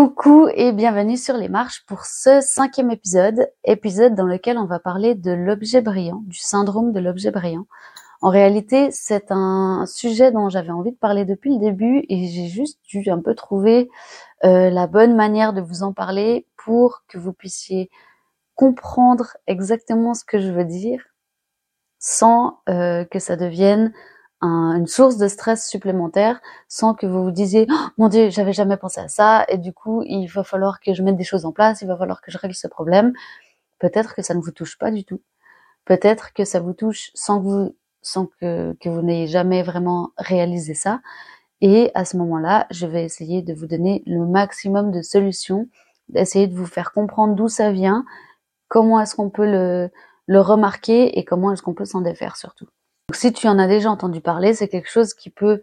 Coucou et bienvenue sur les marches pour ce cinquième épisode, épisode dans lequel on va parler de l'objet brillant, du syndrome de l'objet brillant. En réalité, c'est un sujet dont j'avais envie de parler depuis le début et j'ai juste dû un peu trouver euh, la bonne manière de vous en parler pour que vous puissiez comprendre exactement ce que je veux dire sans euh, que ça devienne une source de stress supplémentaire sans que vous vous disiez oh, mon dieu j'avais jamais pensé à ça. Et du coup il va falloir que je mette des choses en place il va falloir que je règle ce problème. Peut-être que ça ne vous touche pas du tout. Peut-être que ça vous touche sans que vous sans que, que vous n'ayez jamais vraiment réalisé ça. Et à ce moment-là je vais essayer de vous donner le maximum de solutions d'essayer de vous faire comprendre d'où ça vient comment est-ce qu'on peut le, le remarquer et comment est-ce qu'on peut s'en défaire surtout donc, si tu en as déjà entendu parler, c'est quelque chose qui peut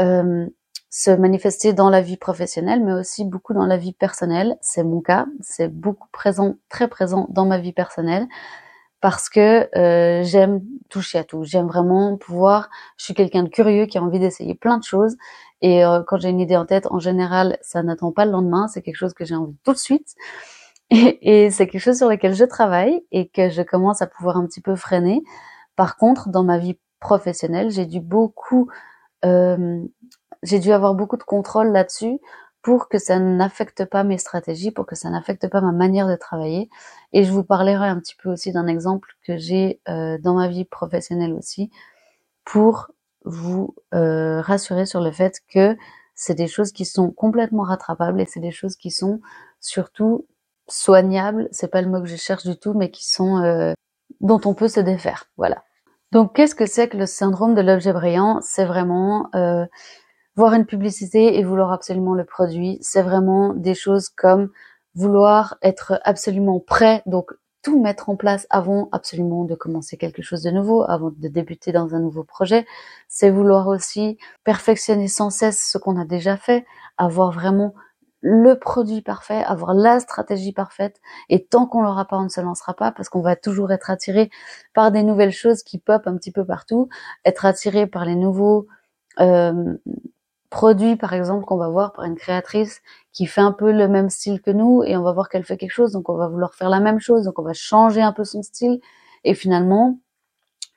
euh, se manifester dans la vie professionnelle, mais aussi beaucoup dans la vie personnelle. C'est mon cas, c'est beaucoup présent, très présent dans ma vie personnelle, parce que euh, j'aime toucher à tout. J'aime vraiment pouvoir. Je suis quelqu'un de curieux qui a envie d'essayer plein de choses. Et euh, quand j'ai une idée en tête, en général, ça n'attend pas le lendemain. C'est quelque chose que j'ai envie tout de suite. Et, et c'est quelque chose sur lequel je travaille et que je commence à pouvoir un petit peu freiner. Par contre, dans ma vie professionnelle, j'ai dû beaucoup, euh, j'ai dû avoir beaucoup de contrôle là-dessus pour que ça n'affecte pas mes stratégies, pour que ça n'affecte pas ma manière de travailler. Et je vous parlerai un petit peu aussi d'un exemple que j'ai euh, dans ma vie professionnelle aussi, pour vous euh, rassurer sur le fait que c'est des choses qui sont complètement rattrapables et c'est des choses qui sont surtout soignables. C'est pas le mot que je cherche du tout, mais qui sont euh, dont on peut se défaire. Voilà. Donc, qu'est-ce que c'est que le syndrome de l'objet brillant? C'est vraiment euh, voir une publicité et vouloir absolument le produit. C'est vraiment des choses comme vouloir être absolument prêt, donc tout mettre en place avant absolument de commencer quelque chose de nouveau, avant de débuter dans un nouveau projet. C'est vouloir aussi perfectionner sans cesse ce qu'on a déjà fait, avoir vraiment le produit parfait, avoir la stratégie parfaite. Et tant qu'on l'aura pas, on ne se lancera pas parce qu'on va toujours être attiré par des nouvelles choses qui pop un petit peu partout, être attiré par les nouveaux euh, produits, par exemple, qu'on va voir par une créatrice qui fait un peu le même style que nous et on va voir qu'elle fait quelque chose, donc on va vouloir faire la même chose, donc on va changer un peu son style. Et finalement,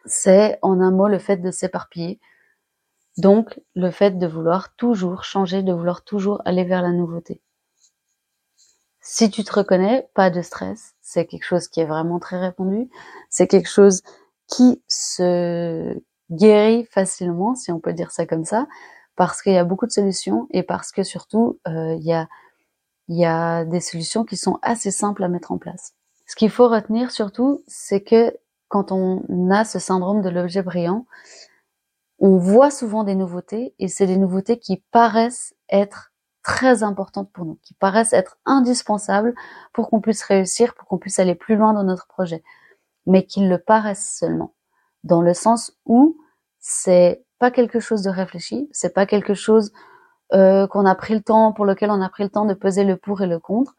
c'est en un mot le fait de s'éparpiller donc, le fait de vouloir toujours changer, de vouloir toujours aller vers la nouveauté. Si tu te reconnais, pas de stress. C'est quelque chose qui est vraiment très répandu. C'est quelque chose qui se guérit facilement, si on peut dire ça comme ça, parce qu'il y a beaucoup de solutions et parce que surtout, euh, il, y a, il y a des solutions qui sont assez simples à mettre en place. Ce qu'il faut retenir surtout, c'est que quand on a ce syndrome de l'objet brillant, on voit souvent des nouveautés et c'est des nouveautés qui paraissent être très importantes pour nous, qui paraissent être indispensables pour qu'on puisse réussir, pour qu'on puisse aller plus loin dans notre projet, mais qu'ils le paraissent seulement, dans le sens où c'est pas quelque chose de réfléchi, c'est pas quelque chose euh, qu'on a pris le temps, pour lequel on a pris le temps de peser le pour et le contre.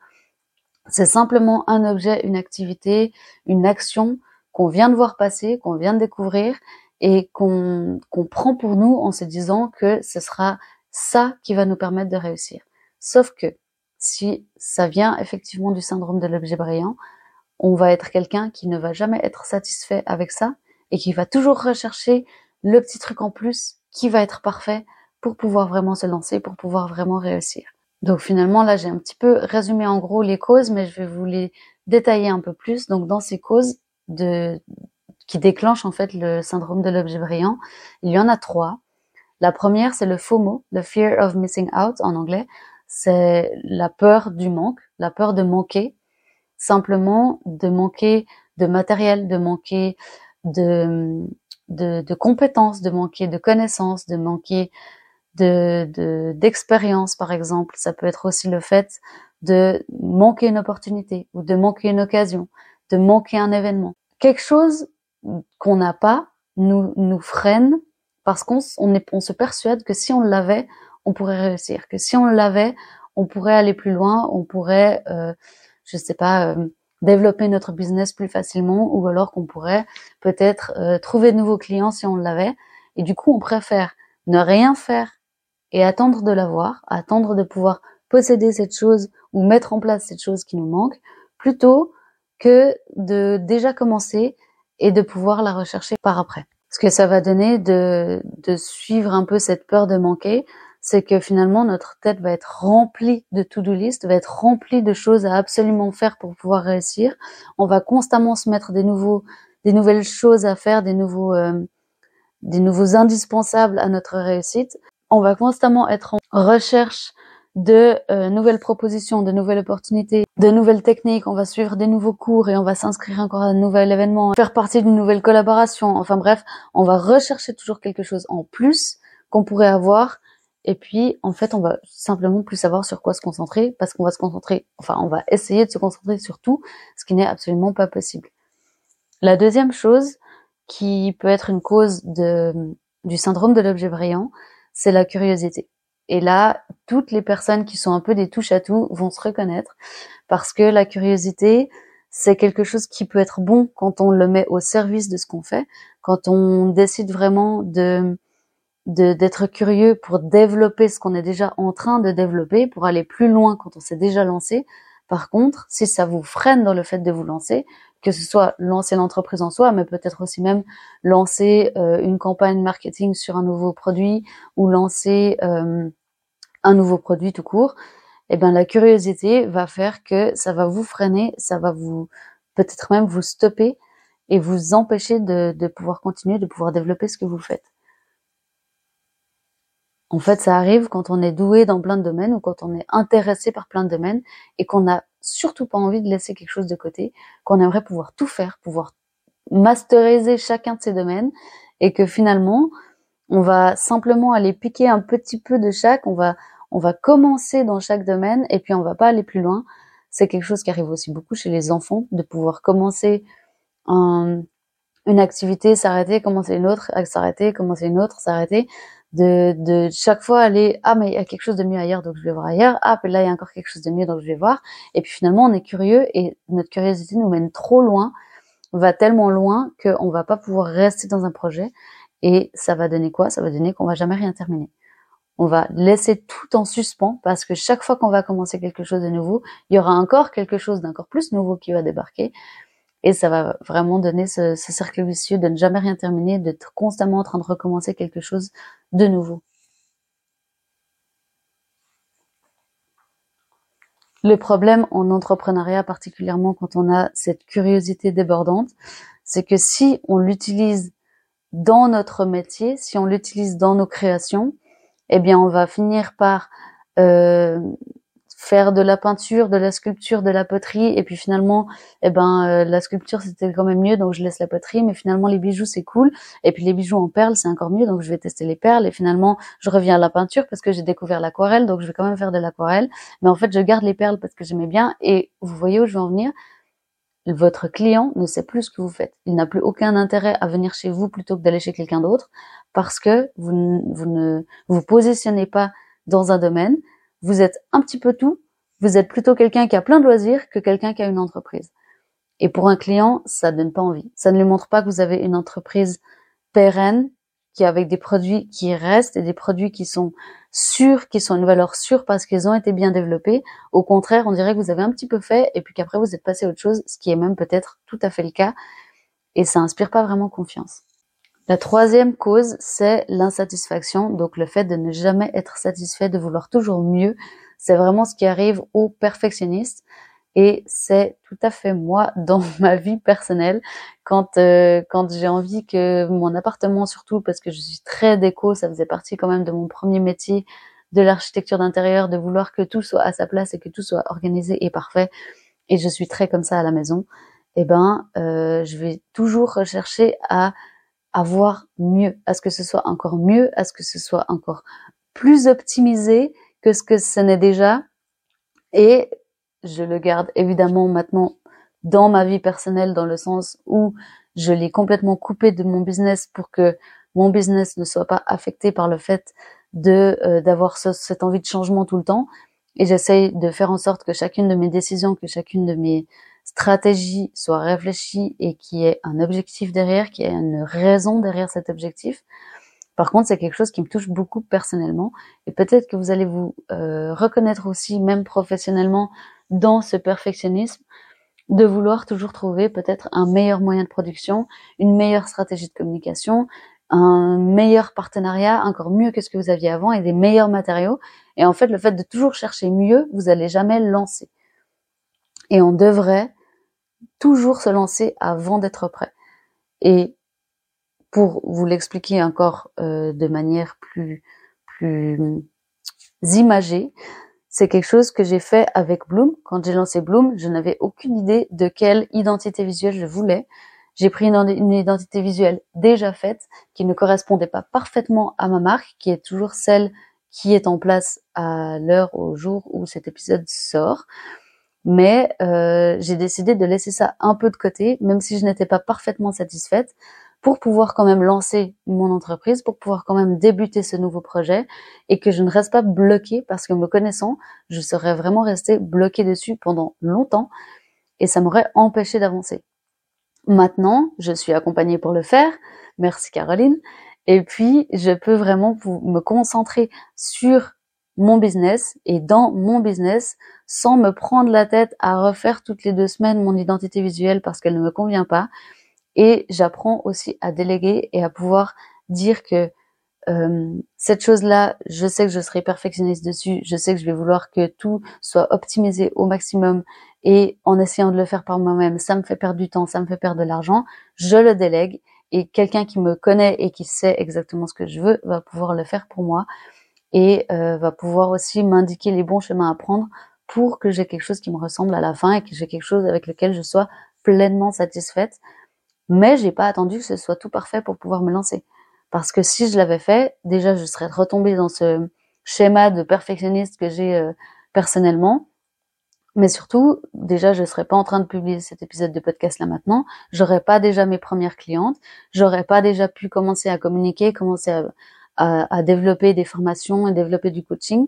C'est simplement un objet, une activité, une action qu'on vient de voir passer, qu'on vient de découvrir et qu'on prend pour nous en se disant que ce sera ça qui va nous permettre de réussir. Sauf que si ça vient effectivement du syndrome de l'objet brillant, on va être quelqu'un qui ne va jamais être satisfait avec ça et qui va toujours rechercher le petit truc en plus qui va être parfait pour pouvoir vraiment se lancer, pour pouvoir vraiment réussir. Donc finalement là j'ai un petit peu résumé en gros les causes, mais je vais vous les détailler un peu plus. Donc dans ces causes de, qui déclenche en fait le syndrome de l'objet brillant. Il y en a trois. La première, c'est le FOMO, le fear of missing out en anglais. C'est la peur du manque, la peur de manquer, simplement de manquer de matériel, de manquer de, de, de compétences, de manquer de connaissances, de manquer de d'expérience par exemple. Ça peut être aussi le fait de manquer une opportunité ou de manquer une occasion, de manquer un événement. Quelque chose qu'on n'a pas nous, nous freine parce qu'on on, on se persuade que si on l'avait, on pourrait réussir, que si on l'avait, on pourrait aller plus loin, on pourrait, euh, je sais pas, euh, développer notre business plus facilement, ou alors qu'on pourrait peut-être euh, trouver de nouveaux clients si on l'avait. Et du coup, on préfère ne rien faire et attendre de l'avoir, attendre de pouvoir posséder cette chose ou mettre en place cette chose qui nous manque, plutôt que de déjà commencer et de pouvoir la rechercher par après. Ce que ça va donner de, de suivre un peu cette peur de manquer, c'est que finalement notre tête va être remplie de to-do list, va être remplie de choses à absolument faire pour pouvoir réussir. On va constamment se mettre des nouveaux, des nouvelles choses à faire, des nouveaux, euh, des nouveaux indispensables à notre réussite. On va constamment être en recherche de euh, nouvelles propositions, de nouvelles opportunités, de nouvelles techniques. On va suivre des nouveaux cours et on va s'inscrire encore à un nouvel événement, faire partie d'une nouvelle collaboration. Enfin bref, on va rechercher toujours quelque chose en plus qu'on pourrait avoir. Et puis, en fait, on va simplement plus savoir sur quoi se concentrer parce qu'on va se concentrer, enfin, on va essayer de se concentrer sur tout, ce qui n'est absolument pas possible. La deuxième chose qui peut être une cause du syndrome de l'objet brillant, c'est la curiosité. Et là, toutes les personnes qui sont un peu des touches à tout vont se reconnaître parce que la curiosité, c'est quelque chose qui peut être bon quand on le met au service de ce qu'on fait, quand on décide vraiment de d'être curieux pour développer ce qu'on est déjà en train de développer, pour aller plus loin quand on s'est déjà lancé. Par contre, si ça vous freine dans le fait de vous lancer, que ce soit lancer l'entreprise en soi, mais peut-être aussi même lancer euh, une campagne marketing sur un nouveau produit ou lancer euh, un nouveau produit tout court, eh ben la curiosité va faire que ça va vous freiner, ça va vous peut-être même vous stopper et vous empêcher de, de pouvoir continuer, de pouvoir développer ce que vous faites. En fait, ça arrive quand on est doué dans plein de domaines ou quand on est intéressé par plein de domaines et qu'on n'a surtout pas envie de laisser quelque chose de côté, qu'on aimerait pouvoir tout faire, pouvoir masteriser chacun de ces domaines et que finalement, on va simplement aller piquer un petit peu de chaque, on va, on va commencer dans chaque domaine et puis on va pas aller plus loin. C'est quelque chose qui arrive aussi beaucoup chez les enfants, de pouvoir commencer une activité, s'arrêter, commencer une autre, s'arrêter, commencer une autre, s'arrêter, de, de chaque fois aller ah mais il y a quelque chose de mieux ailleurs donc je vais voir ailleurs. Ah puis là il y a encore quelque chose de mieux donc je vais voir. Et puis finalement on est curieux et notre curiosité nous mène trop loin va tellement loin qu'on va pas pouvoir rester dans un projet et ça va donner quoi? Ça va donner qu'on va jamais rien terminer. On va laisser tout en suspens parce que chaque fois qu'on va commencer quelque chose de nouveau, il y aura encore quelque chose d'encore plus nouveau qui va débarquer. Et ça va vraiment donner ce, ce cercle vicieux de ne jamais rien terminer, d'être constamment en train de recommencer quelque chose de nouveau. Le problème en entrepreneuriat, particulièrement quand on a cette curiosité débordante, c'est que si on l'utilise dans notre métier, si on l'utilise dans nos créations, eh bien, on va finir par euh, faire de la peinture, de la sculpture, de la poterie, et puis finalement, eh ben, euh, la sculpture c'était quand même mieux, donc je laisse la poterie, mais finalement les bijoux c'est cool, et puis les bijoux en perles c'est encore mieux, donc je vais tester les perles, et finalement je reviens à la peinture parce que j'ai découvert l'aquarelle, donc je vais quand même faire de l'aquarelle, mais en fait je garde les perles parce que j'aimais bien, et vous voyez où je veux en venir, votre client ne sait plus ce que vous faites. Il n'a plus aucun intérêt à venir chez vous plutôt que d'aller chez quelqu'un d'autre parce que vous, vous ne vous positionnez pas dans un domaine. Vous êtes un petit peu tout. Vous êtes plutôt quelqu'un qui a plein de loisirs que quelqu'un qui a une entreprise. Et pour un client, ça donne pas envie. Ça ne lui montre pas que vous avez une entreprise pérenne, qui avec des produits qui restent et des produits qui sont sûrs, qui sont une valeur sûre parce qu'ils ont été bien développés. Au contraire, on dirait que vous avez un petit peu fait et puis qu'après vous êtes passé à autre chose, ce qui est même peut-être tout à fait le cas. Et ça inspire pas vraiment confiance. La troisième cause, c'est l'insatisfaction, donc le fait de ne jamais être satisfait, de vouloir toujours mieux. C'est vraiment ce qui arrive aux perfectionnistes. Et c'est tout à fait moi dans ma vie personnelle quand euh, quand j'ai envie que mon appartement surtout parce que je suis très déco, ça faisait partie quand même de mon premier métier de l'architecture d'intérieur, de vouloir que tout soit à sa place et que tout soit organisé et parfait. Et je suis très comme ça à la maison. Eh ben, euh, je vais toujours rechercher à avoir mieux, à ce que ce soit encore mieux, à ce que ce soit encore plus optimisé que ce que ce n'est déjà. Et je le garde évidemment maintenant dans ma vie personnelle dans le sens où je l'ai complètement coupé de mon business pour que mon business ne soit pas affecté par le fait de euh, d'avoir cette envie de changement tout le temps et j'essaye de faire en sorte que chacune de mes décisions, que chacune de mes stratégies soit réfléchie et qu'il y ait un objectif derrière, qu'il y ait une raison derrière cet objectif. Par contre, c'est quelque chose qui me touche beaucoup personnellement et peut-être que vous allez vous euh, reconnaître aussi, même professionnellement, dans ce perfectionnisme de vouloir toujours trouver peut-être un meilleur moyen de production, une meilleure stratégie de communication, un meilleur partenariat, encore mieux que ce que vous aviez avant et des meilleurs matériaux. Et en fait, le fait de toujours chercher mieux, vous allez jamais lancer. Et on devrait toujours se lancer avant d'être prêt. Et pour vous l'expliquer encore euh, de manière plus plus imagée, c'est quelque chose que j'ai fait avec Bloom. Quand j'ai lancé Bloom, je n'avais aucune idée de quelle identité visuelle je voulais. J'ai pris une, identité visuelle déjà faite, qui ne correspondait pas parfaitement à ma marque, qui est toujours celle qui est en place à l'heure, au jour où cet épisode sort. Mais euh, j'ai décidé de laisser ça un peu de côté, même si je n'étais pas parfaitement satisfaite, pour pouvoir quand même lancer mon entreprise, pour pouvoir quand même débuter ce nouveau projet et que je ne reste pas bloquée parce que me connaissant, je serais vraiment restée bloquée dessus pendant longtemps et ça m'aurait empêché d'avancer. Maintenant, je suis accompagnée pour le faire. Merci Caroline. Et puis, je peux vraiment me concentrer sur mon business et dans mon business sans me prendre la tête à refaire toutes les deux semaines mon identité visuelle parce qu'elle ne me convient pas et j'apprends aussi à déléguer et à pouvoir dire que euh, cette chose-là, je sais que je serai perfectionniste dessus, je sais que je vais vouloir que tout soit optimisé au maximum et en essayant de le faire par moi-même, ça me fait perdre du temps, ça me fait perdre de l'argent, je le délègue et quelqu'un qui me connaît et qui sait exactement ce que je veux va pouvoir le faire pour moi et euh, va pouvoir aussi m'indiquer les bons chemins à prendre pour que j'ai quelque chose qui me ressemble à la fin et que j'ai quelque chose avec lequel je sois pleinement satisfaite mais j'ai pas attendu que ce soit tout parfait pour pouvoir me lancer. Parce que si je l'avais fait, déjà je serais retombée dans ce schéma de perfectionniste que j'ai euh, personnellement. Mais surtout, déjà, je serais pas en train de publier cet épisode de podcast là maintenant. J'aurais pas déjà mes premières clientes. J'aurais pas déjà pu commencer à communiquer, commencer à, à, à, développer des formations et développer du coaching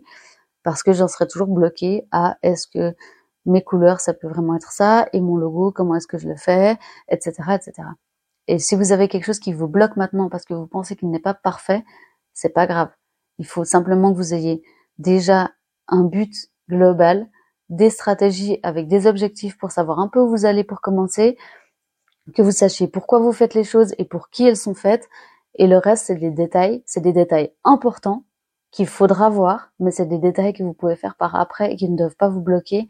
parce que j'en serais toujours bloquée à est-ce que mes couleurs, ça peut vraiment être ça, et mon logo, comment est-ce que je le fais, etc., etc. Et si vous avez quelque chose qui vous bloque maintenant parce que vous pensez qu'il n'est pas parfait, c'est pas grave. Il faut simplement que vous ayez déjà un but global, des stratégies avec des objectifs pour savoir un peu où vous allez pour commencer, que vous sachiez pourquoi vous faites les choses et pour qui elles sont faites. Et le reste, c'est des détails, c'est des détails importants qu'il faudra voir, mais c'est des détails que vous pouvez faire par après et qui ne doivent pas vous bloquer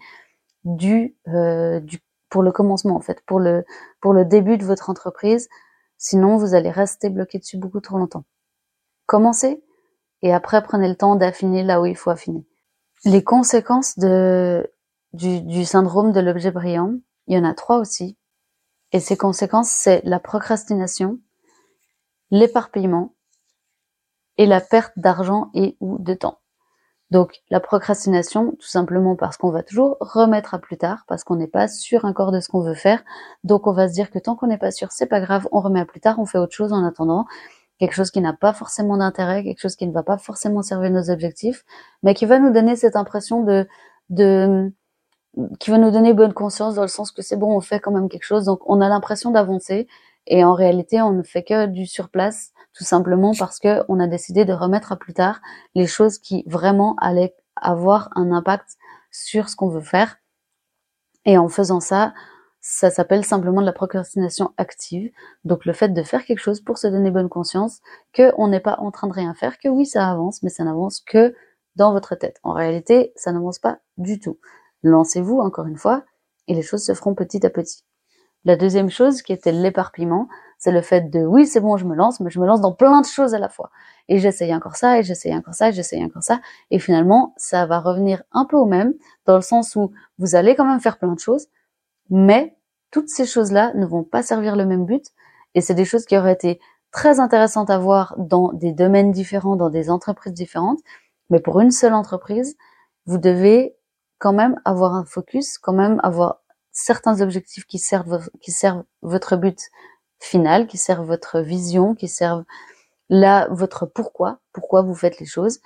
du, euh, du pour le commencement en fait, pour le pour le début de votre entreprise. Sinon, vous allez rester bloqué dessus beaucoup trop longtemps. Commencez et après prenez le temps d'affiner là où il faut affiner. Les conséquences de du, du syndrome de l'objet brillant, il y en a trois aussi. Et ces conséquences, c'est la procrastination, l'éparpillement et la perte d'argent et ou de temps. Donc la procrastination, tout simplement parce qu'on va toujours remettre à plus tard, parce qu'on n'est pas sûr encore de ce qu'on veut faire. Donc on va se dire que tant qu'on n'est pas sûr, c'est pas grave, on remet à plus tard, on fait autre chose en attendant, quelque chose qui n'a pas forcément d'intérêt, quelque chose qui ne va pas forcément servir nos objectifs, mais qui va nous donner cette impression de, qui va nous donner bonne conscience dans le sens que c'est bon, on fait quand même quelque chose, donc on a l'impression d'avancer, et en réalité, on ne fait que du surplace tout simplement parce que on a décidé de remettre à plus tard les choses qui vraiment allaient avoir un impact sur ce qu'on veut faire. Et en faisant ça, ça s'appelle simplement de la procrastination active. Donc le fait de faire quelque chose pour se donner bonne conscience que on n'est pas en train de rien faire, que oui ça avance, mais ça n'avance que dans votre tête. En réalité, ça n'avance pas du tout. Lancez-vous encore une fois et les choses se feront petit à petit. La deuxième chose qui était l'éparpillement, c'est le fait de oui, c'est bon, je me lance, mais je me lance dans plein de choses à la fois. Et j'essaye encore ça, et j'essaye encore ça, et j'essaye encore ça. Et finalement, ça va revenir un peu au même, dans le sens où vous allez quand même faire plein de choses, mais toutes ces choses-là ne vont pas servir le même but. Et c'est des choses qui auraient été très intéressantes à voir dans des domaines différents, dans des entreprises différentes. Mais pour une seule entreprise, vous devez quand même avoir un focus, quand même avoir certains objectifs qui servent, qui servent votre but final, qui servent votre vision, qui servent là votre pourquoi, pourquoi vous faites les choses.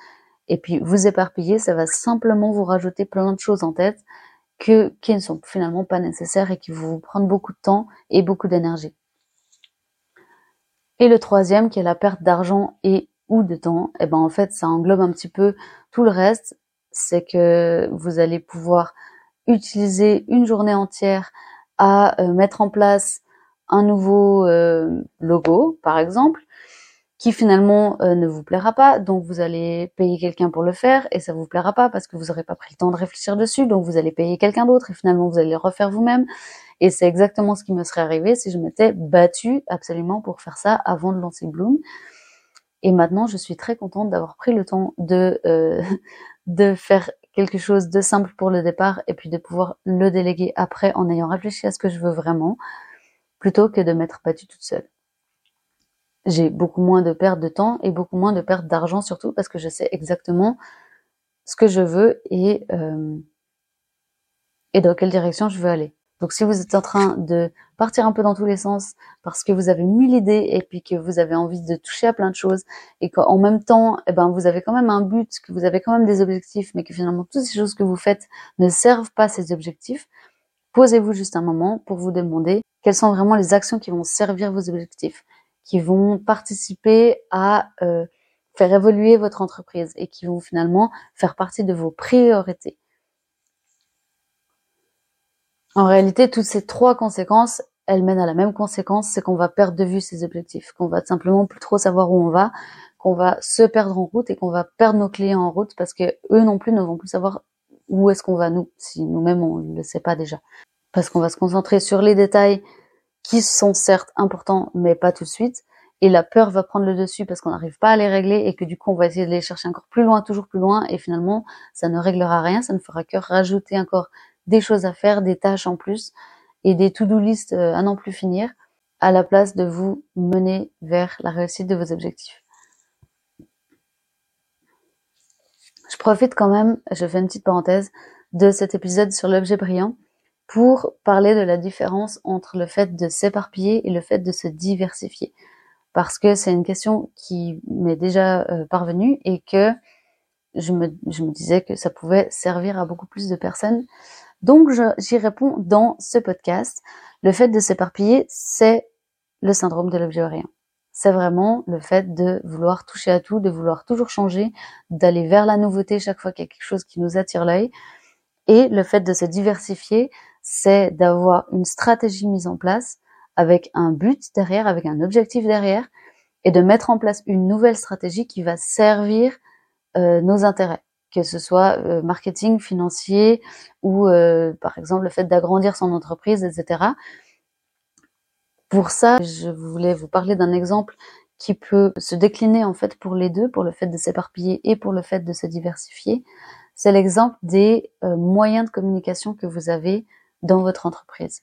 Et puis vous éparpiller, ça va simplement vous rajouter plein de choses en tête que, qui ne sont finalement pas nécessaires et qui vont vous prendre beaucoup de temps et beaucoup d'énergie. Et le troisième, qui est la perte d'argent et ou de temps, et eh ben en fait ça englobe un petit peu tout le reste. C'est que vous allez pouvoir utiliser une journée entière à euh, mettre en place un nouveau euh, logo, par exemple, qui finalement euh, ne vous plaira pas, donc vous allez payer quelqu'un pour le faire et ça vous plaira pas parce que vous n'aurez pas pris le temps de réfléchir dessus, donc vous allez payer quelqu'un d'autre et finalement vous allez le refaire vous-même. Et c'est exactement ce qui me serait arrivé si je m'étais battue absolument pour faire ça avant de lancer Bloom. Et maintenant, je suis très contente d'avoir pris le temps de euh, de faire quelque chose de simple pour le départ et puis de pouvoir le déléguer après en ayant réfléchi à ce que je veux vraiment, plutôt que de m'être battue toute seule j'ai beaucoup moins de perte de temps et beaucoup moins de perte d'argent surtout parce que je sais exactement ce que je veux et euh, et dans quelle direction je veux aller. Donc si vous êtes en train de partir un peu dans tous les sens parce que vous avez mille idées et puis que vous avez envie de toucher à plein de choses et qu'en même temps, eh ben vous avez quand même un but, que vous avez quand même des objectifs, mais que finalement toutes ces choses que vous faites ne servent pas ces objectifs, posez-vous juste un moment pour vous demander quelles sont vraiment les actions qui vont servir vos objectifs qui vont participer à euh, faire évoluer votre entreprise et qui vont finalement faire partie de vos priorités. En réalité, toutes ces trois conséquences, elles mènent à la même conséquence, c'est qu'on va perdre de vue ses objectifs, qu'on va simplement plus trop savoir où on va, qu'on va se perdre en route et qu'on va perdre nos clients en route parce que eux non plus ne vont plus savoir où est-ce qu'on va nous, si nous-mêmes on ne le sait pas déjà. Parce qu'on va se concentrer sur les détails qui sont certes importants, mais pas tout de suite. Et la peur va prendre le dessus parce qu'on n'arrive pas à les régler et que du coup on va essayer de les chercher encore plus loin, toujours plus loin, et finalement ça ne réglera rien, ça ne fera que rajouter encore des choses à faire, des tâches en plus et des to-do list euh, à n'en plus finir, à la place de vous mener vers la réussite de vos objectifs. Je profite quand même, je fais une petite parenthèse, de cet épisode sur l'objet brillant pour parler de la différence entre le fait de s'éparpiller et le fait de se diversifier. Parce que c'est une question qui m'est déjà euh, parvenue et que je me, je me disais que ça pouvait servir à beaucoup plus de personnes. Donc j'y réponds dans ce podcast. Le fait de s'éparpiller, c'est le syndrome de l'objet rien. C'est vraiment le fait de vouloir toucher à tout, de vouloir toujours changer, d'aller vers la nouveauté chaque fois qu'il y a quelque chose qui nous attire l'œil. Et le fait de se diversifier, c'est d'avoir une stratégie mise en place avec un but derrière, avec un objectif derrière, et de mettre en place une nouvelle stratégie qui va servir euh, nos intérêts, que ce soit euh, marketing, financier ou euh, par exemple le fait d'agrandir son entreprise, etc. Pour ça, je voulais vous parler d'un exemple qui peut se décliner en fait pour les deux, pour le fait de s'éparpiller et pour le fait de se diversifier. C'est l'exemple des moyens de communication que vous avez dans votre entreprise.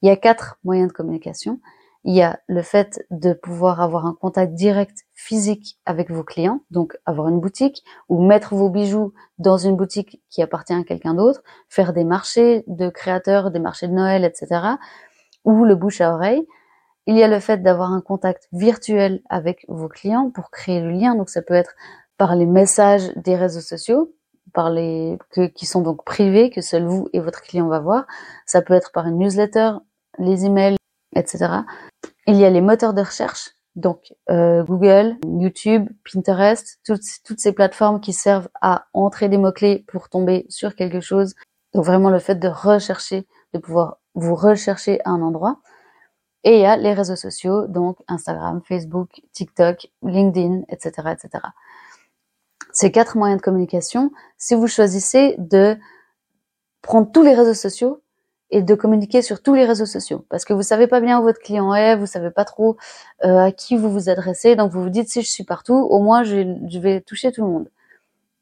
Il y a quatre moyens de communication. Il y a le fait de pouvoir avoir un contact direct physique avec vos clients, donc avoir une boutique ou mettre vos bijoux dans une boutique qui appartient à quelqu'un d'autre, faire des marchés de créateurs, des marchés de Noël, etc. ou le bouche à oreille. Il y a le fait d'avoir un contact virtuel avec vos clients pour créer le lien. Donc ça peut être par les messages des réseaux sociaux, par les qui sont donc privés, que seul vous et votre client va voir. Ça peut être par une newsletter, les emails, etc. Il y a les moteurs de recherche, donc euh, Google, YouTube, Pinterest, toutes, toutes ces plateformes qui servent à entrer des mots-clés pour tomber sur quelque chose. Donc vraiment le fait de rechercher, de pouvoir vous rechercher à un endroit. Et il y a les réseaux sociaux, donc Instagram, Facebook, TikTok, LinkedIn, etc., etc ces quatre moyens de communication, si vous choisissez de prendre tous les réseaux sociaux et de communiquer sur tous les réseaux sociaux, parce que vous savez pas bien où votre client est, vous savez pas trop euh, à qui vous vous adressez, donc vous vous dites si je suis partout, au moins je, je vais toucher tout le monde.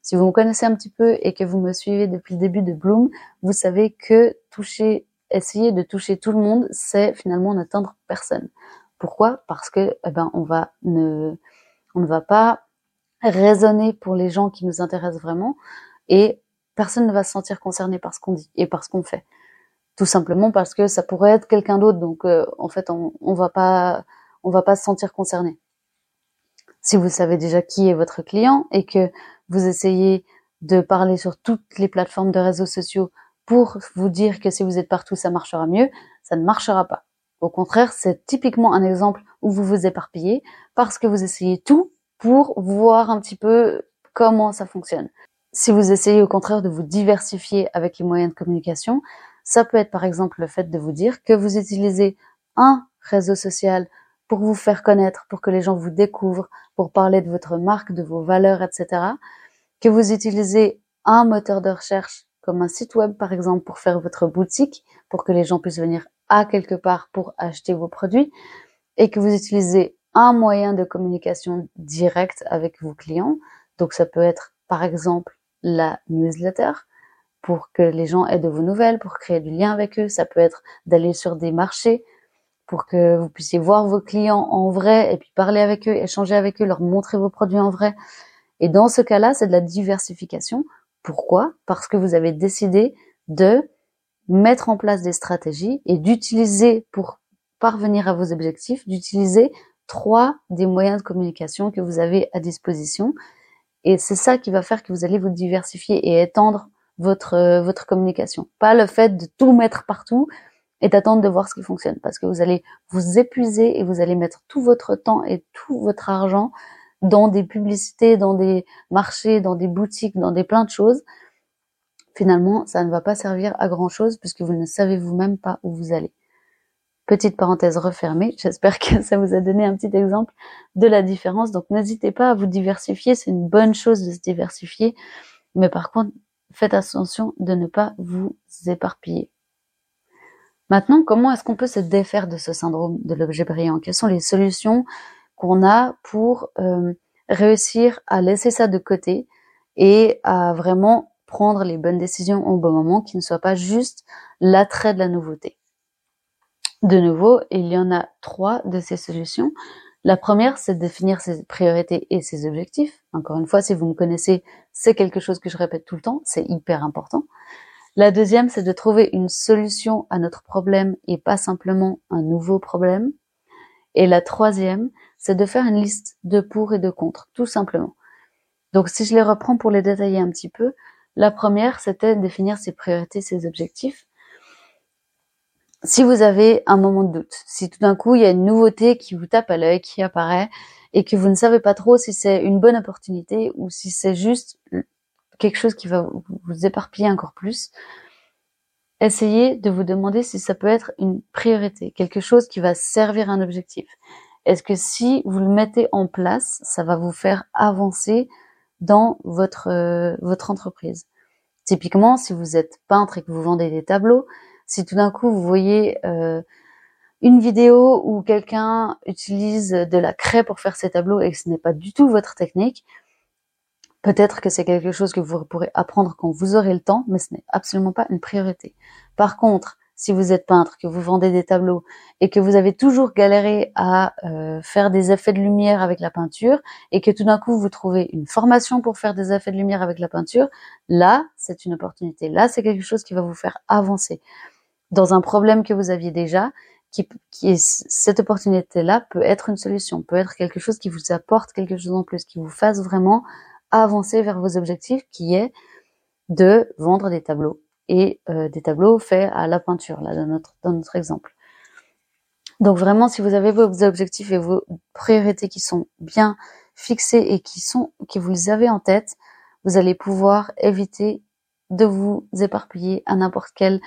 Si vous me connaissez un petit peu et que vous me suivez depuis le début de Bloom, vous savez que toucher, essayer de toucher tout le monde, c'est finalement n'atteindre personne. Pourquoi? Parce que eh ben on va ne on ne va pas raisonner pour les gens qui nous intéressent vraiment et personne ne va se sentir concerné par ce qu'on dit et par ce qu'on fait. Tout simplement parce que ça pourrait être quelqu'un d'autre, donc euh, en fait on, on va pas on va pas se sentir concerné. Si vous savez déjà qui est votre client et que vous essayez de parler sur toutes les plateformes de réseaux sociaux pour vous dire que si vous êtes partout ça marchera mieux, ça ne marchera pas. Au contraire, c'est typiquement un exemple où vous vous éparpillez parce que vous essayez tout pour voir un petit peu comment ça fonctionne. Si vous essayez au contraire de vous diversifier avec les moyens de communication, ça peut être par exemple le fait de vous dire que vous utilisez un réseau social pour vous faire connaître, pour que les gens vous découvrent, pour parler de votre marque, de vos valeurs, etc. Que vous utilisez un moteur de recherche comme un site web par exemple pour faire votre boutique, pour que les gens puissent venir à quelque part pour acheter vos produits, et que vous utilisez un moyen de communication direct avec vos clients. Donc ça peut être par exemple la newsletter pour que les gens aient de vos nouvelles, pour créer du lien avec eux. Ça peut être d'aller sur des marchés pour que vous puissiez voir vos clients en vrai et puis parler avec eux, échanger avec eux, leur montrer vos produits en vrai. Et dans ce cas-là, c'est de la diversification. Pourquoi? Parce que vous avez décidé de mettre en place des stratégies et d'utiliser pour parvenir à vos objectifs, d'utiliser trois des moyens de communication que vous avez à disposition. Et c'est ça qui va faire que vous allez vous diversifier et étendre votre, euh, votre communication. Pas le fait de tout mettre partout et d'attendre de voir ce qui fonctionne. Parce que vous allez vous épuiser et vous allez mettre tout votre temps et tout votre argent dans des publicités, dans des marchés, dans des boutiques, dans des plein de choses. Finalement, ça ne va pas servir à grand chose puisque vous ne savez vous-même pas où vous allez. Petite parenthèse refermée, j'espère que ça vous a donné un petit exemple de la différence. Donc n'hésitez pas à vous diversifier, c'est une bonne chose de se diversifier, mais par contre, faites attention de ne pas vous éparpiller. Maintenant, comment est-ce qu'on peut se défaire de ce syndrome de l'objet brillant? Quelles sont les solutions qu'on a pour euh, réussir à laisser ça de côté et à vraiment prendre les bonnes décisions au bon moment, qui ne soient pas juste l'attrait de la nouveauté? De nouveau, il y en a trois de ces solutions. La première, c'est de définir ses priorités et ses objectifs. Encore une fois, si vous me connaissez, c'est quelque chose que je répète tout le temps, c'est hyper important. La deuxième, c'est de trouver une solution à notre problème et pas simplement un nouveau problème. Et la troisième, c'est de faire une liste de pour et de contre, tout simplement. Donc si je les reprends pour les détailler un petit peu, la première, c'était définir ses priorités, ses objectifs si vous avez un moment de doute, si tout d'un coup il y a une nouveauté qui vous tape à l'œil, qui apparaît, et que vous ne savez pas trop si c'est une bonne opportunité ou si c'est juste quelque chose qui va vous éparpiller encore plus, essayez de vous demander si ça peut être une priorité, quelque chose qui va servir un objectif. Est-ce que si vous le mettez en place, ça va vous faire avancer dans votre euh, votre entreprise? Typiquement, si vous êtes peintre et que vous vendez des tableaux, si tout d'un coup vous voyez euh, une vidéo où quelqu'un utilise de la craie pour faire ses tableaux et que ce n'est pas du tout votre technique, peut-être que c'est quelque chose que vous pourrez apprendre quand vous aurez le temps, mais ce n'est absolument pas une priorité. Par contre, si vous êtes peintre, que vous vendez des tableaux et que vous avez toujours galéré à euh, faire des effets de lumière avec la peinture et que tout d'un coup vous trouvez une formation pour faire des effets de lumière avec la peinture, là, c'est une opportunité. Là, c'est quelque chose qui va vous faire avancer dans un problème que vous aviez déjà, qui, qui cette opportunité-là peut être une solution, peut être quelque chose qui vous apporte quelque chose en plus, qui vous fasse vraiment avancer vers vos objectifs, qui est de vendre des tableaux et euh, des tableaux faits à la peinture, là dans notre dans notre exemple. Donc vraiment, si vous avez vos objectifs et vos priorités qui sont bien fixés et qui sont que vous les avez en tête, vous allez pouvoir éviter de vous éparpiller à n'importe quel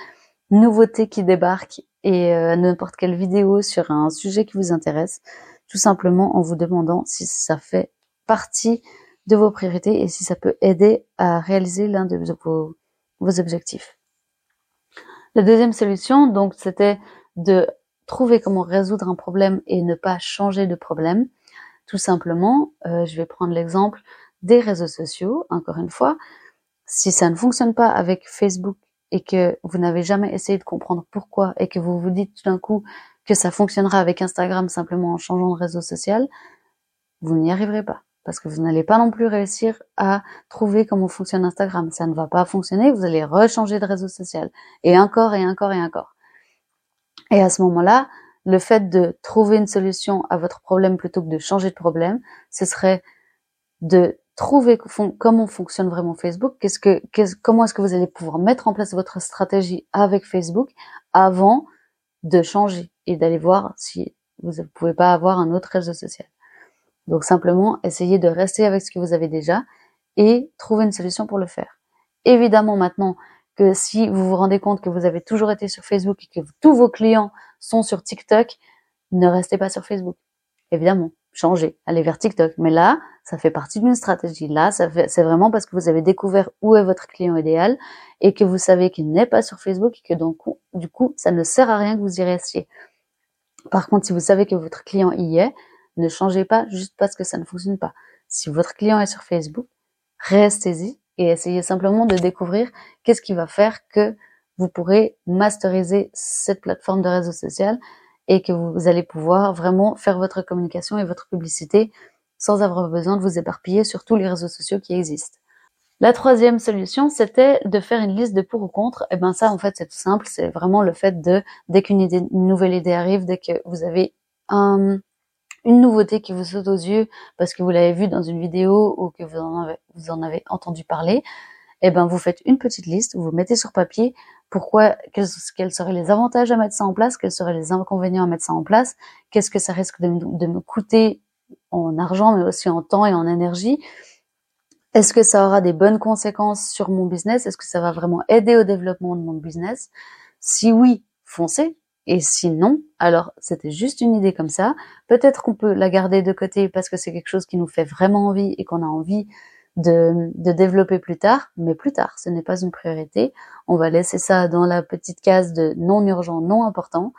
nouveauté qui débarque et euh, n'importe quelle vidéo sur un sujet qui vous intéresse, tout simplement en vous demandant si ça fait partie de vos priorités et si ça peut aider à réaliser l'un de vos, vos objectifs. La deuxième solution, donc, c'était de trouver comment résoudre un problème et ne pas changer de problème. Tout simplement, euh, je vais prendre l'exemple des réseaux sociaux, encore une fois. Si ça ne fonctionne pas avec Facebook et que vous n'avez jamais essayé de comprendre pourquoi et que vous vous dites tout d'un coup que ça fonctionnera avec Instagram simplement en changeant de réseau social, vous n'y arriverez pas. Parce que vous n'allez pas non plus réussir à trouver comment fonctionne Instagram. Ça ne va pas fonctionner, vous allez rechanger de réseau social. Et encore et encore et encore. Et à ce moment-là, le fait de trouver une solution à votre problème plutôt que de changer de problème, ce serait de trouver comment fonctionne vraiment Facebook, qu'est-ce que, comment est-ce que vous allez pouvoir mettre en place votre stratégie avec Facebook avant de changer et d'aller voir si vous ne pouvez pas avoir un autre réseau social. Donc simplement, essayez de rester avec ce que vous avez déjà et trouver une solution pour le faire. Évidemment, maintenant que si vous vous rendez compte que vous avez toujours été sur Facebook et que tous vos clients sont sur TikTok, ne restez pas sur Facebook. Évidemment, changez, allez vers TikTok. Mais là, ça fait partie d'une stratégie. Là, c'est vraiment parce que vous avez découvert où est votre client idéal et que vous savez qu'il n'est pas sur Facebook et que donc, du coup, ça ne sert à rien que vous y restiez. Par contre, si vous savez que votre client y est, ne changez pas juste parce que ça ne fonctionne pas. Si votre client est sur Facebook, restez-y et essayez simplement de découvrir qu'est-ce qui va faire que vous pourrez masteriser cette plateforme de réseau social et que vous allez pouvoir vraiment faire votre communication et votre publicité sans avoir besoin de vous éparpiller sur tous les réseaux sociaux qui existent. La troisième solution, c'était de faire une liste de pour ou contre. Et eh ben ça, en fait, c'est tout simple. C'est vraiment le fait de, dès qu'une nouvelle idée arrive, dès que vous avez un, une nouveauté qui vous saute aux yeux parce que vous l'avez vu dans une vidéo ou que vous en avez, vous en avez entendu parler, eh ben vous faites une petite liste, vous mettez sur papier pourquoi, quels, seraient les avantages à mettre ça en place, quels seraient les inconvénients à mettre ça en place, qu'est-ce que ça risque de, de me coûter en argent mais aussi en temps et en énergie. Est-ce que ça aura des bonnes conséquences sur mon business? Est-ce que ça va vraiment aider au développement de mon business? Si oui, foncez, et sinon, alors c'était juste une idée comme ça. Peut-être qu'on peut la garder de côté parce que c'est quelque chose qui nous fait vraiment envie et qu'on a envie de, de, développer plus tard, mais plus tard, ce n'est pas une priorité. On va laisser ça dans la petite case de non urgent, non important,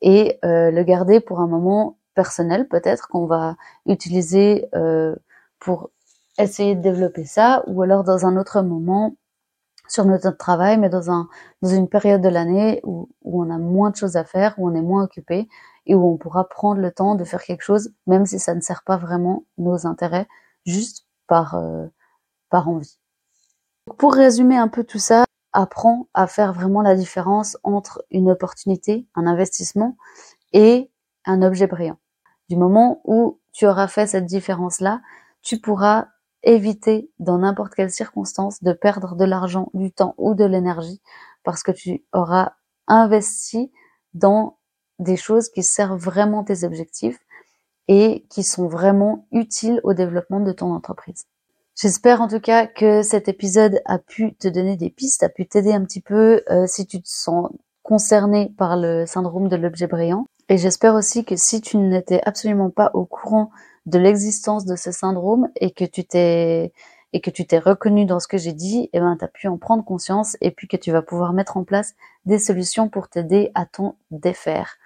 et euh, le garder pour un moment personnel, peut-être qu'on va utiliser euh, pour essayer de développer ça, ou alors dans un autre moment sur notre travail, mais dans, un, dans une période de l'année où, où on a moins de choses à faire, où on est moins occupé et où on pourra prendre le temps de faire quelque chose, même si ça ne sert pas vraiment nos intérêts, juste par, euh, par envie. Pour résumer un peu tout ça, apprends à faire vraiment la différence entre une opportunité, un investissement et un objet brillant. Du moment où tu auras fait cette différence-là, tu pourras éviter dans n'importe quelle circonstance de perdre de l'argent, du temps ou de l'énergie parce que tu auras investi dans des choses qui servent vraiment tes objectifs et qui sont vraiment utiles au développement de ton entreprise. J'espère en tout cas que cet épisode a pu te donner des pistes, a pu t'aider un petit peu euh, si tu te sens concerné par le syndrome de l'objet brillant. Et j'espère aussi que si tu n'étais absolument pas au courant de l'existence de ce syndrome et que tu t'es et que tu t'es reconnu dans ce que j'ai dit, et eh ben, tu as pu en prendre conscience et puis que tu vas pouvoir mettre en place des solutions pour t'aider à t'en défaire.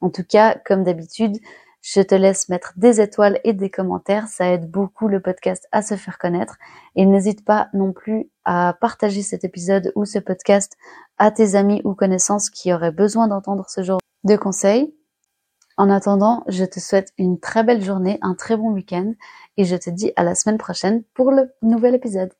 En tout cas, comme d'habitude, je te laisse mettre des étoiles et des commentaires, ça aide beaucoup le podcast à se faire connaître. Et n'hésite pas non plus à partager cet épisode ou ce podcast à tes amis ou connaissances qui auraient besoin d'entendre ce genre de conseils. En attendant, je te souhaite une très belle journée, un très bon week-end et je te dis à la semaine prochaine pour le nouvel épisode.